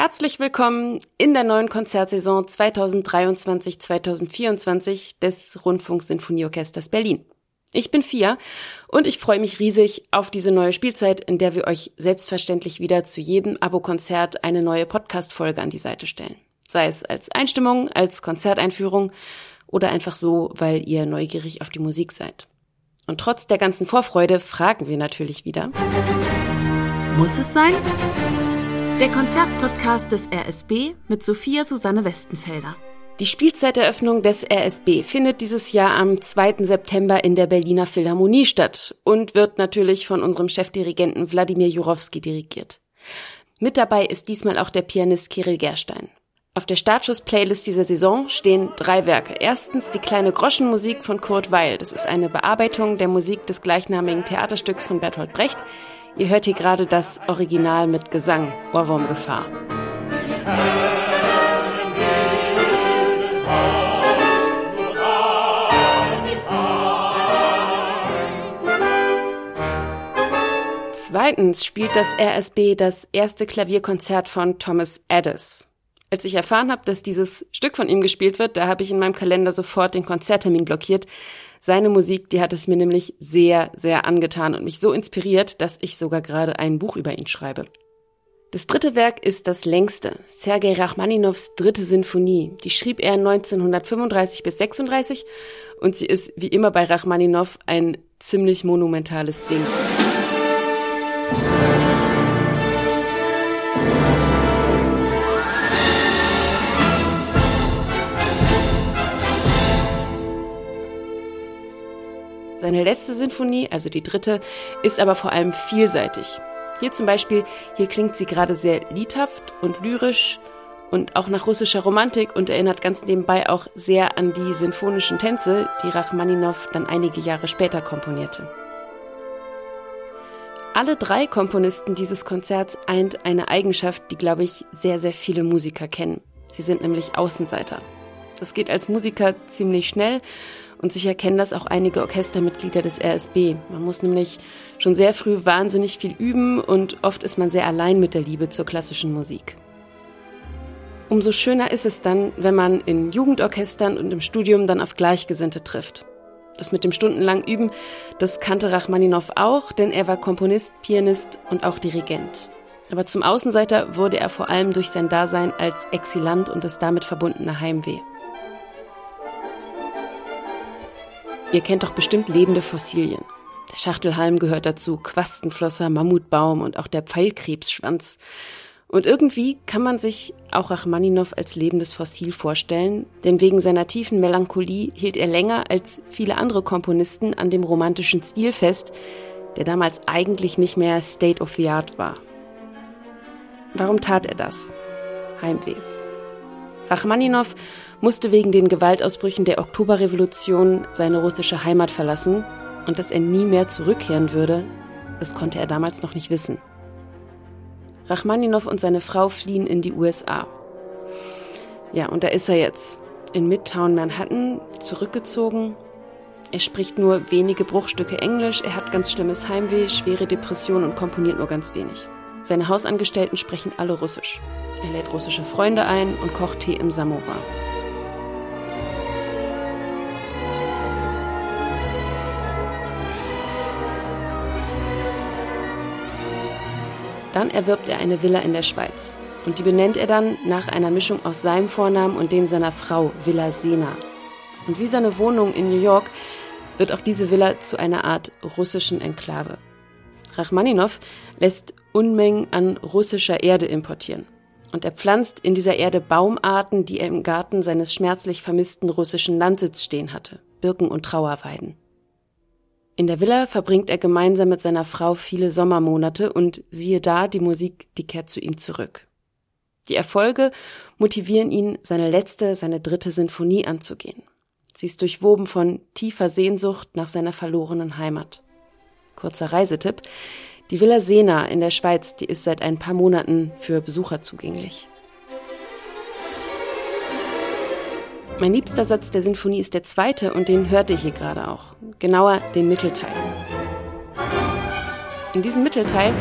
Herzlich willkommen in der neuen Konzertsaison 2023-2024 des Rundfunksinfonieorchesters Berlin. Ich bin Fia und ich freue mich riesig auf diese neue Spielzeit, in der wir euch selbstverständlich wieder zu jedem Abo-Konzert eine neue Podcast-Folge an die Seite stellen. Sei es als Einstimmung, als Konzerteinführung oder einfach so, weil ihr neugierig auf die Musik seid. Und trotz der ganzen Vorfreude fragen wir natürlich wieder. Muss es sein? Der Konzertpodcast des RSB mit Sophia Susanne Westenfelder. Die Spielzeiteröffnung des RSB findet dieses Jahr am 2. September in der Berliner Philharmonie statt und wird natürlich von unserem Chefdirigenten Wladimir Jurowski dirigiert. Mit dabei ist diesmal auch der Pianist Kirill Gerstein. Auf der Startschuss-Playlist dieser Saison stehen drei Werke. Erstens die kleine Groschenmusik von Kurt Weil. Das ist eine Bearbeitung der Musik des gleichnamigen Theaterstücks von Bertolt Brecht. Ihr hört hier gerade das Original mit Gesang, Ohrwurmgefahr. Zweitens spielt das RSB das erste Klavierkonzert von Thomas Addis. Als ich erfahren habe, dass dieses Stück von ihm gespielt wird, da habe ich in meinem Kalender sofort den Konzerttermin blockiert. Seine Musik, die hat es mir nämlich sehr, sehr angetan und mich so inspiriert, dass ich sogar gerade ein Buch über ihn schreibe. Das dritte Werk ist das längste, Sergei Rachmaninows dritte Sinfonie. Die schrieb er 1935 bis 36 und sie ist wie immer bei Rachmaninow ein ziemlich monumentales Ding. Seine letzte Sinfonie, also die dritte, ist aber vor allem vielseitig. Hier zum Beispiel, hier klingt sie gerade sehr liedhaft und lyrisch und auch nach russischer Romantik und erinnert ganz nebenbei auch sehr an die sinfonischen Tänze, die Rachmaninow dann einige Jahre später komponierte. Alle drei Komponisten dieses Konzerts eint eine Eigenschaft, die, glaube ich, sehr, sehr viele Musiker kennen. Sie sind nämlich Außenseiter. Das geht als Musiker ziemlich schnell und sicher kennen das auch einige Orchestermitglieder des RSB. Man muss nämlich schon sehr früh wahnsinnig viel üben und oft ist man sehr allein mit der Liebe zur klassischen Musik. Umso schöner ist es dann, wenn man in Jugendorchestern und im Studium dann auf Gleichgesinnte trifft. Das mit dem stundenlang Üben, das kannte Rachmaninow auch, denn er war Komponist, Pianist und auch Dirigent. Aber zum Außenseiter wurde er vor allem durch sein Dasein als Exilant und das damit verbundene Heimweh. Ihr kennt doch bestimmt lebende Fossilien. Der Schachtelhalm gehört dazu, Quastenflosser, Mammutbaum und auch der Pfeilkrebsschwanz. Und irgendwie kann man sich auch Rachmaninow als lebendes Fossil vorstellen, denn wegen seiner tiefen Melancholie hielt er länger als viele andere Komponisten an dem romantischen Stil fest, der damals eigentlich nicht mehr State of the Art war. Warum tat er das? Heimweh. Rachmaninow musste wegen den Gewaltausbrüchen der Oktoberrevolution seine russische Heimat verlassen und dass er nie mehr zurückkehren würde, das konnte er damals noch nicht wissen. Rachmaninow und seine Frau fliehen in die USA. Ja, und da ist er jetzt. In Midtown Manhattan, zurückgezogen. Er spricht nur wenige Bruchstücke Englisch, er hat ganz schlimmes Heimweh, schwere Depression und komponiert nur ganz wenig. Seine Hausangestellten sprechen alle Russisch. Er lädt russische Freunde ein und kocht Tee im Samovar. Dann erwirbt er eine Villa in der Schweiz. Und die benennt er dann nach einer Mischung aus seinem Vornamen und dem seiner Frau, Villa Sena. Und wie seine Wohnung in New York wird auch diese Villa zu einer Art russischen Enklave. Rachmaninow lässt Unmengen an russischer Erde importieren. Und er pflanzt in dieser Erde Baumarten, die er im Garten seines schmerzlich vermissten russischen Landsitz stehen hatte. Birken und Trauerweiden. In der Villa verbringt er gemeinsam mit seiner Frau viele Sommermonate und siehe da, die Musik, die kehrt zu ihm zurück. Die Erfolge motivieren ihn, seine letzte, seine dritte Sinfonie anzugehen. Sie ist durchwoben von tiefer Sehnsucht nach seiner verlorenen Heimat. Kurzer Reisetipp. Die Villa Sena in der Schweiz, die ist seit ein paar Monaten für Besucher zugänglich. Mein liebster Satz der Sinfonie ist der zweite und den hört ihr hier gerade auch. Genauer den Mittelteil. In diesem Mittelteil,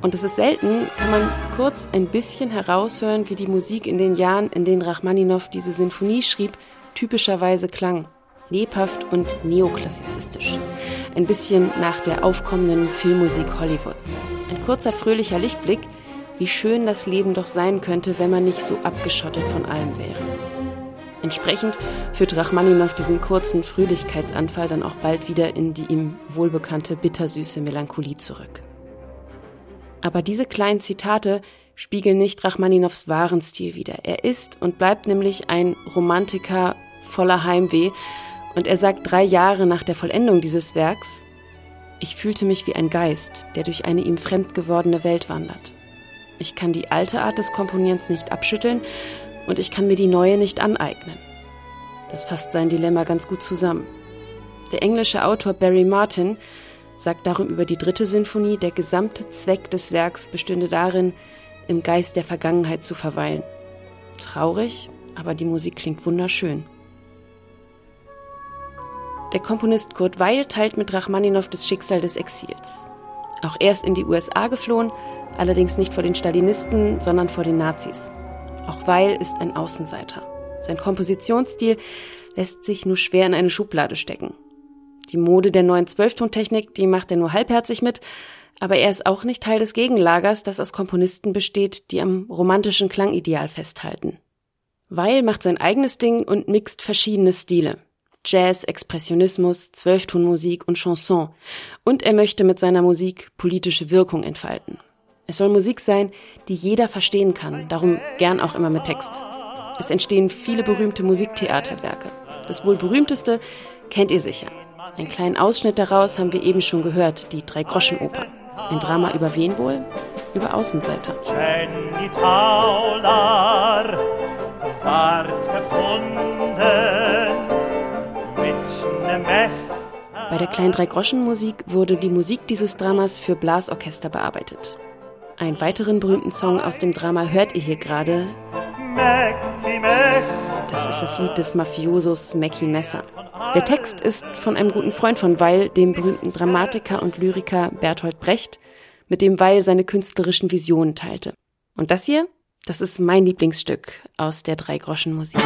Und es ist selten, kann man kurz ein bisschen heraushören, wie die Musik in den Jahren, in denen Rachmaninow diese Sinfonie schrieb, typischerweise klang. Lebhaft und neoklassizistisch. Ein bisschen nach der aufkommenden Filmmusik Hollywoods. Ein kurzer fröhlicher Lichtblick, wie schön das Leben doch sein könnte, wenn man nicht so abgeschottet von allem wäre. Entsprechend führt Rachmaninow diesen kurzen Fröhlichkeitsanfall dann auch bald wieder in die ihm wohlbekannte bittersüße Melancholie zurück. Aber diese kleinen Zitate spiegeln nicht Rachmaninows wahren Stil wider. Er ist und bleibt nämlich ein Romantiker voller Heimweh und er sagt drei Jahre nach der Vollendung dieses Werks, ich fühlte mich wie ein Geist, der durch eine ihm fremd gewordene Welt wandert. Ich kann die alte Art des Komponierens nicht abschütteln und ich kann mir die neue nicht aneignen. Das fasst sein Dilemma ganz gut zusammen. Der englische Autor Barry Martin sagt darum über die dritte Sinfonie, der gesamte Zweck des Werks bestünde darin, im Geist der Vergangenheit zu verweilen. Traurig, aber die Musik klingt wunderschön. Der Komponist Kurt Weil teilt mit Rachmaninow das Schicksal des Exils. Auch er ist in die USA geflohen, allerdings nicht vor den Stalinisten, sondern vor den Nazis. Auch Weil ist ein Außenseiter. Sein Kompositionsstil lässt sich nur schwer in eine Schublade stecken. Die Mode der neuen Zwölftontechnik, die macht er nur halbherzig mit, aber er ist auch nicht Teil des Gegenlagers, das aus Komponisten besteht, die am romantischen Klangideal festhalten. Weil macht sein eigenes Ding und mixt verschiedene Stile. Jazz, Expressionismus, Zwölftonmusik und Chanson. Und er möchte mit seiner Musik politische Wirkung entfalten. Es soll Musik sein, die jeder verstehen kann, darum gern auch immer mit Text. Es entstehen viele berühmte Musiktheaterwerke. Das wohl berühmteste kennt ihr sicher. Einen kleinen Ausschnitt daraus haben wir eben schon gehört, die Drei-Groschen-Oper. Ein Drama über wen wohl? Über Außenseiter. Bei der kleinen Drei-Groschen-Musik wurde die Musik dieses Dramas für Blasorchester bearbeitet. Einen weiteren berühmten Song aus dem Drama hört ihr hier gerade. Das ist das Lied des Mafiosos Mackie Messer. Der Text ist von einem guten Freund von Weil, dem berühmten Dramatiker und Lyriker Bertolt Brecht, mit dem Weil seine künstlerischen Visionen teilte. Und das hier, das ist mein Lieblingsstück aus der Dreigroschenmusik.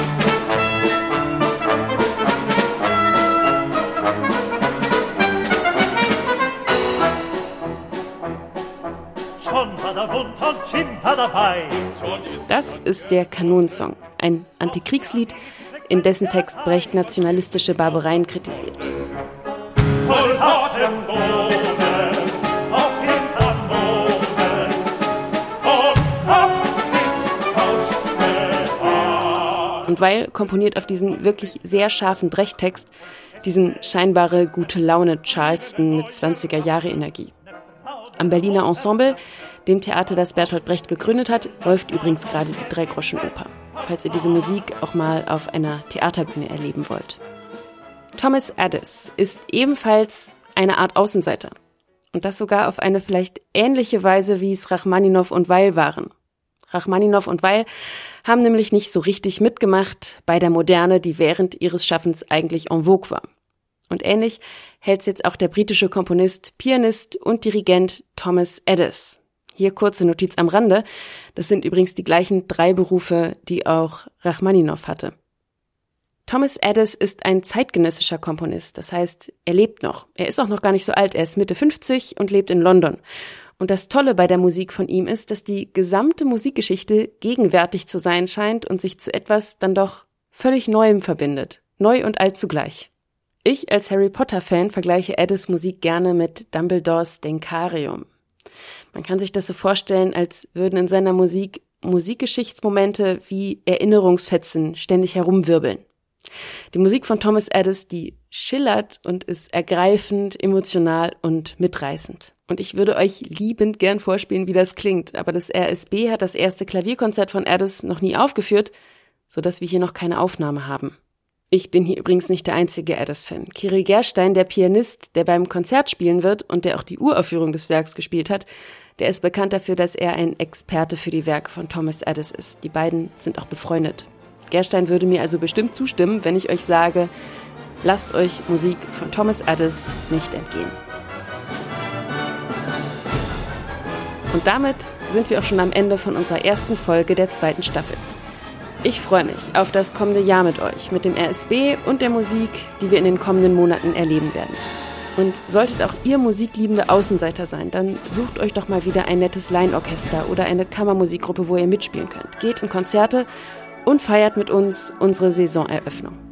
Das ist der Kanonsong, ein Antikriegslied, in dessen Text Brecht nationalistische Barbareien kritisiert. Und weil komponiert auf diesen wirklich sehr scharfen Brecht-Text diesen scheinbare gute Laune Charleston mit 20er Jahre Energie. Am Berliner Ensemble, dem Theater, das Bertolt Brecht gegründet hat, läuft übrigens gerade die Dreigroschenoper falls ihr diese Musik auch mal auf einer Theaterbühne erleben wollt. Thomas Addis ist ebenfalls eine Art Außenseiter. Und das sogar auf eine vielleicht ähnliche Weise, wie es Rachmaninow und Weil waren. Rachmaninow und Weil haben nämlich nicht so richtig mitgemacht bei der Moderne, die während ihres Schaffens eigentlich en vogue war. Und ähnlich hält's jetzt auch der britische Komponist, Pianist und Dirigent Thomas Addis. Hier kurze Notiz am Rande. Das sind übrigens die gleichen drei Berufe, die auch Rachmaninow hatte. Thomas Addis ist ein zeitgenössischer Komponist. Das heißt, er lebt noch. Er ist auch noch gar nicht so alt. Er ist Mitte 50 und lebt in London. Und das Tolle bei der Musik von ihm ist, dass die gesamte Musikgeschichte gegenwärtig zu sein scheint und sich zu etwas dann doch völlig Neuem verbindet. Neu und alt zugleich. Ich als Harry Potter Fan vergleiche Addis Musik gerne mit Dumbledores Denkarium. Man kann sich das so vorstellen, als würden in seiner Musik Musikgeschichtsmomente wie Erinnerungsfetzen ständig herumwirbeln. Die Musik von Thomas Addis, die schillert und ist ergreifend, emotional und mitreißend. Und ich würde euch liebend gern vorspielen, wie das klingt, aber das RSB hat das erste Klavierkonzert von Addis noch nie aufgeführt, so dass wir hier noch keine Aufnahme haben. Ich bin hier übrigens nicht der einzige Addis-Fan. Kirill Gerstein, der Pianist, der beim Konzert spielen wird und der auch die Uraufführung des Werks gespielt hat, der ist bekannt dafür, dass er ein Experte für die Werke von Thomas Addis ist. Die beiden sind auch befreundet. Gerstein würde mir also bestimmt zustimmen, wenn ich euch sage, lasst euch Musik von Thomas Addis nicht entgehen. Und damit sind wir auch schon am Ende von unserer ersten Folge der zweiten Staffel. Ich freue mich auf das kommende Jahr mit euch, mit dem RSB und der Musik, die wir in den kommenden Monaten erleben werden. Und solltet auch ihr musikliebende Außenseiter sein, dann sucht euch doch mal wieder ein nettes Laienorchester oder eine Kammermusikgruppe, wo ihr mitspielen könnt. Geht in Konzerte und feiert mit uns unsere Saisoneröffnung.